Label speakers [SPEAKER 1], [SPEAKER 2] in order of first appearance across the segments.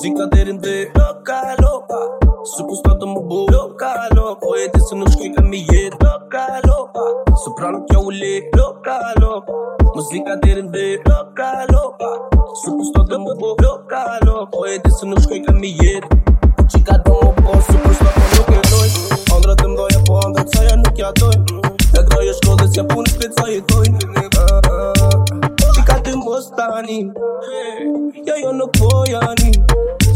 [SPEAKER 1] Muzika derin dhe Loka, loka. Së pus të më bu Loka, loka. Po e di se nuk shkoj ka mi jet Loka, loka. Së pra nuk kjo u le Loka, loka. Muzika derin dhe Loka, loka. Së pus të më bu Loka, loka. Po e di se nuk shkoj ka mi jet. Qika do më po Së pus të më nuk e doj Andra të mdoja po andra të saja nuk ja doj. Në groje shkodës ja punë shpet sa i dojnë Qika të mos tani. Ja jo nuk po jani.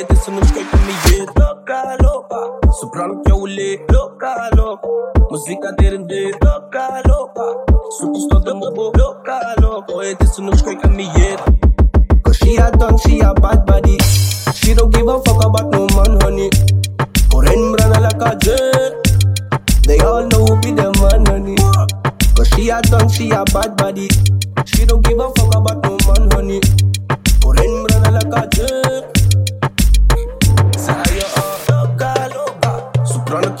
[SPEAKER 1] louca Oi, desse nos que caminheiro, louca, louca Soprano que é o lê, louca, louca Música dele de louca, louca Superstar do Mubu, louca, louca Oi, desse nos que caminheiro Cause she a done, she a bad body. She don't give a fuck about no man, honey. Corren brana like a jet They all know who be the man, honey. Cause she a done, she a bad body. She don't give a fuck about no man, honey. Oren brana like a jet.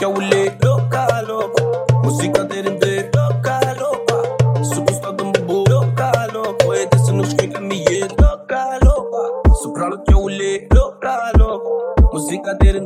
[SPEAKER 1] Soprano que é o lê, loca, loca. Música dele de louca, louca. Superstar do Mubu, louca, louca. Oi, desse nos que caminheiro, louca, louca. Soprano que é o lê, louca, louca. Música dele